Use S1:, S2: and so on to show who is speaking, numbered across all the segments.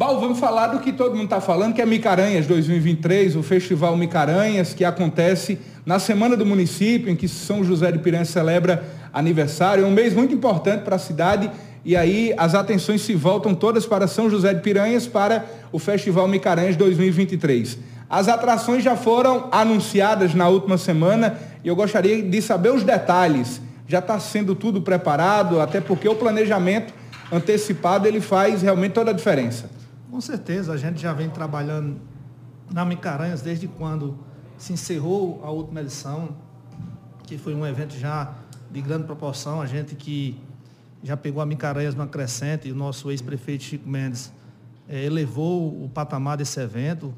S1: Bal, vamos falar do que todo mundo está falando, que é Micaranhas 2023, o Festival Micaranhas, que acontece na Semana do Município, em que São José de Piranha celebra aniversário. É um mês muito importante para a cidade e aí as atenções se voltam todas para São José de Piranhas para o Festival Micaranhas 2023. As atrações já foram anunciadas na última semana e eu gostaria de saber os detalhes. Já está sendo tudo preparado, até porque o planejamento antecipado ele faz realmente toda a diferença.
S2: Com certeza, a gente já vem trabalhando na Micaranhas desde quando se encerrou a última edição, que foi um evento já de grande proporção, a gente que já pegou a Micaranhas numa crescente, e o nosso ex-prefeito Chico Mendes eh, elevou o patamar desse evento,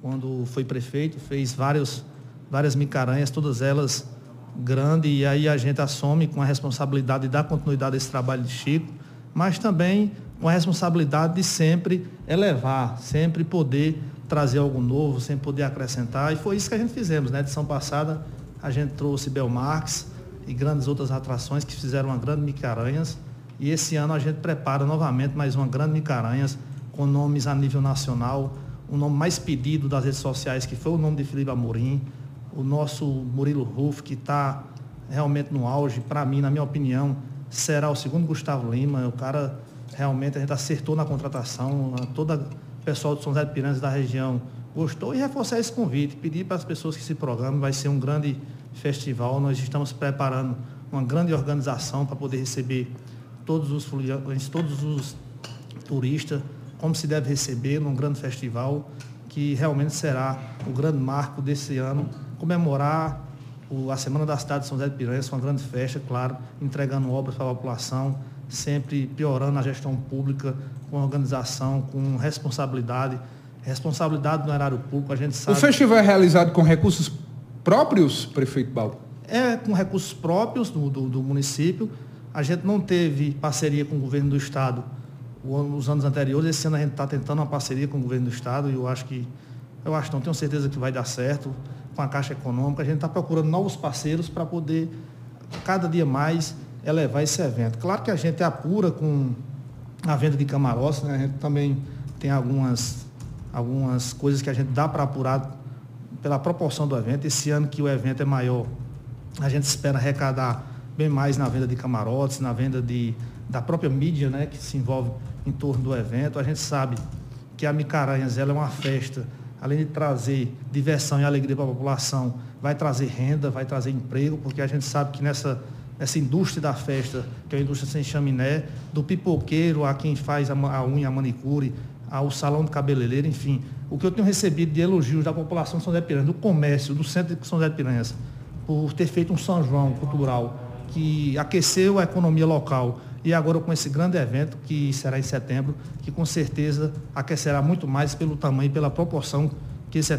S2: quando foi prefeito, fez vários, várias Micaranhas, todas elas grandes, e aí a gente assume com a responsabilidade de dar continuidade a esse trabalho de Chico, mas também com a responsabilidade de sempre elevar, sempre poder trazer algo novo, sempre poder acrescentar. E foi isso que a gente fizemos. Na né? edição passada, a gente trouxe Belmarx e grandes outras atrações que fizeram uma grande Micaranhas. E esse ano a gente prepara novamente mais uma grande Micaranhas, com nomes a nível nacional. O nome mais pedido das redes sociais, que foi o nome de Felipe Amorim. O nosso Murilo Ruf, que está realmente no auge. Para mim, na minha opinião, será o segundo Gustavo Lima. O cara realmente a gente acertou na contratação, todo o pessoal de São José de Piranhas da região gostou e reforçar esse convite, pedir para as pessoas que se programem, vai ser um grande festival, nós estamos preparando uma grande organização para poder receber todos os todos os turistas, como se deve receber num grande festival, que realmente será o grande marco desse ano, comemorar a Semana da Cidade de São José de Piranhas, uma grande festa, claro, entregando obras para a população, sempre piorando a gestão pública, com organização, com responsabilidade. Responsabilidade no erário público, a gente sabe.
S1: O festival é realizado com recursos próprios, prefeito Baldo?
S2: É com recursos próprios do, do, do, município. A gente não teve parceria com o governo do estado nos anos anteriores. Esse ano a gente está tentando uma parceria com o governo do estado e eu acho que, eu acho não, tenho certeza que vai dar certo com a Caixa Econômica. A gente está procurando novos parceiros para poder cada dia mais elevar esse evento. Claro que a gente apura com a venda de camarotes, né? a gente também tem algumas, algumas coisas que a gente dá para apurar pela proporção do evento. Esse ano que o evento é maior, a gente espera arrecadar bem mais na venda de camarotes, na venda de, da própria mídia né, que se envolve em torno do evento. A gente sabe que a Micaranhas ela é uma festa, além de trazer diversão e alegria para a população, vai trazer renda, vai trazer emprego, porque a gente sabe que nessa essa indústria da festa, que é a indústria sem chaminé, do pipoqueiro a quem faz a, a unha, a manicure, ao salão de cabeleireiro, enfim. O que eu tenho recebido de elogios da população de São José de Piranhas, do comércio, do centro de São José de Piranhas, por ter feito um São João cultural que aqueceu a economia local e agora com esse grande evento que será em setembro, que com certeza aquecerá muito mais pelo tamanho e pela proporção que esse,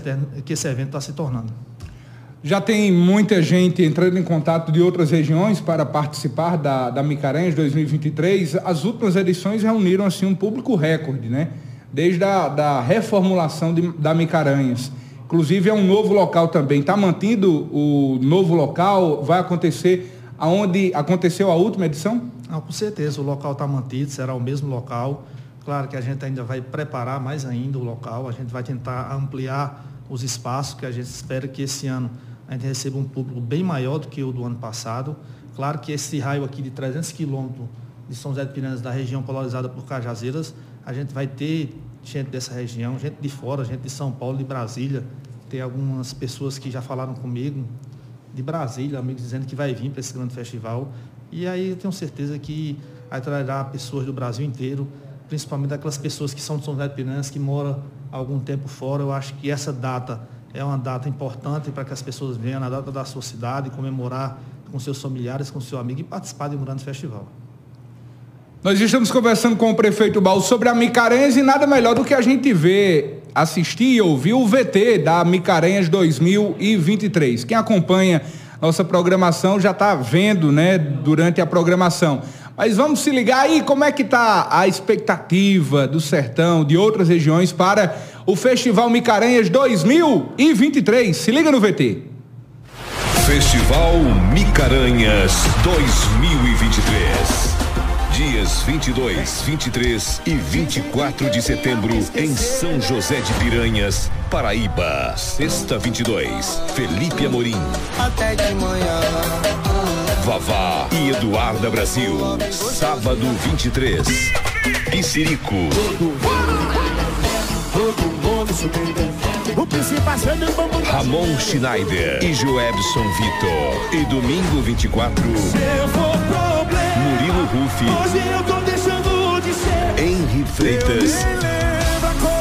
S2: que esse evento está se tornando.
S1: Já tem muita gente entrando em contato de outras regiões para participar da, da Micaranhas 2023. As últimas edições reuniram assim um público recorde, né? Desde a da reformulação de, da Micaranhas. Inclusive é um novo local também. Está mantendo o novo local? Vai acontecer aonde aconteceu a última edição?
S2: Não, com certeza, o local está mantido, será o mesmo local. Claro que a gente ainda vai preparar mais ainda o local, a gente vai tentar ampliar os espaços, que a gente espera que esse ano a gente recebe um público bem maior do que o do ano passado. Claro que esse raio aqui de 300 quilômetros de São José de Piranhas, da região polarizada por Cajazeiras, a gente vai ter gente dessa região, gente de fora, gente de São Paulo, de Brasília. Tem algumas pessoas que já falaram comigo de Brasília, amigos dizendo que vai vir para esse grande festival. E aí eu tenho certeza que atrairá pessoas do Brasil inteiro, principalmente aquelas pessoas que são de São José de Piranhas, que moram algum tempo fora. Eu acho que essa data é uma data importante para que as pessoas venham na data da sua cidade, comemorar com seus familiares, com seu amigo e participar de um grande festival.
S1: Nós estamos conversando com o prefeito Baú sobre a Micarenhas e nada melhor do que a gente ver, assistir e ouvir o VT da Micarenhas 2023. Quem acompanha nossa programação já está vendo, né, durante a programação. Mas vamos se ligar aí, como é que está a expectativa do sertão, de outras regiões para o Festival Micaranhas 2023. Se liga no VT.
S3: Festival Micaranhas 2023. Dias 22, 23 e 24 de setembro em São José de Piranhas, Paraíba. Sexta 22, Felipe Amorim. Até de manhã. Vavá e Eduarda Brasil. Sábado 23, Piscirico. Ramon Schneider e Joebson Vitor. E domingo 24, Murilo Rufi, Henri Freitas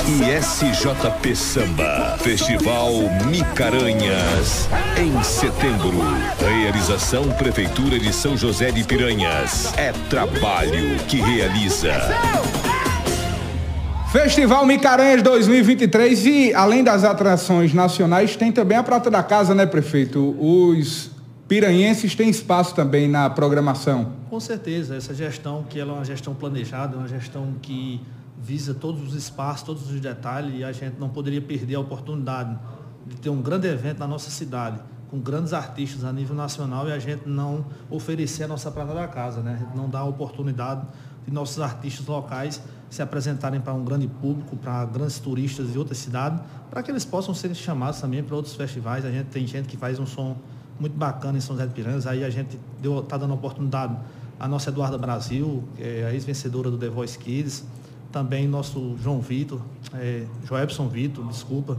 S3: e SJP Samba. Festival Micaranhas, em setembro. Realização Prefeitura de São José de Piranhas. É trabalho que realiza.
S1: Festival Micaranhas 2023 e além das atrações nacionais, tem também a prata da casa, né, prefeito? Os piranhenses têm espaço também na programação.
S2: Com certeza, essa gestão que ela é uma gestão planejada, uma gestão que visa todos os espaços, todos os detalhes e a gente não poderia perder a oportunidade de ter um grande evento na nossa cidade, com grandes artistas a nível nacional e a gente não oferecer a nossa prata da casa, né? A gente não dá a oportunidade de nossos artistas locais se apresentarem para um grande público, para grandes turistas de outras cidades, para que eles possam ser chamados também para outros festivais. A gente tem gente que faz um som muito bacana em São José de Piranhas, aí a gente está dando oportunidade à nossa Eduarda Brasil, é a ex-vencedora do The Voice Kids, também nosso João Vitor, é, Joebson Vitor, desculpa,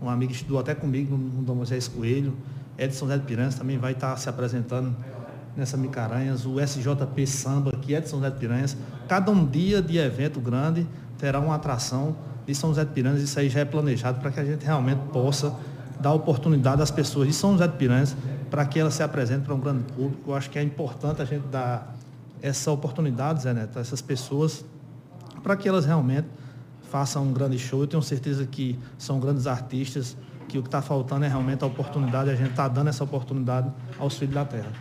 S2: um amigo que estudou até comigo no Dom Moisés Coelho, Edson Zé de Piranhas também vai estar se apresentando nessa Micaranhas, o SJP Samba, que é de São José de Piranhas. Cada um dia de evento grande terá uma atração de São José de Piranhas. Isso aí já é planejado para que a gente realmente possa dar oportunidade às pessoas de São José de Piranhas para que elas se apresentem para um grande público. Eu acho que é importante a gente dar essa oportunidade, Zé Neto, a essas pessoas, para que elas realmente façam um grande show. Eu tenho certeza que são grandes artistas, que o que está faltando é realmente a oportunidade, a gente está dando essa oportunidade aos filhos da terra.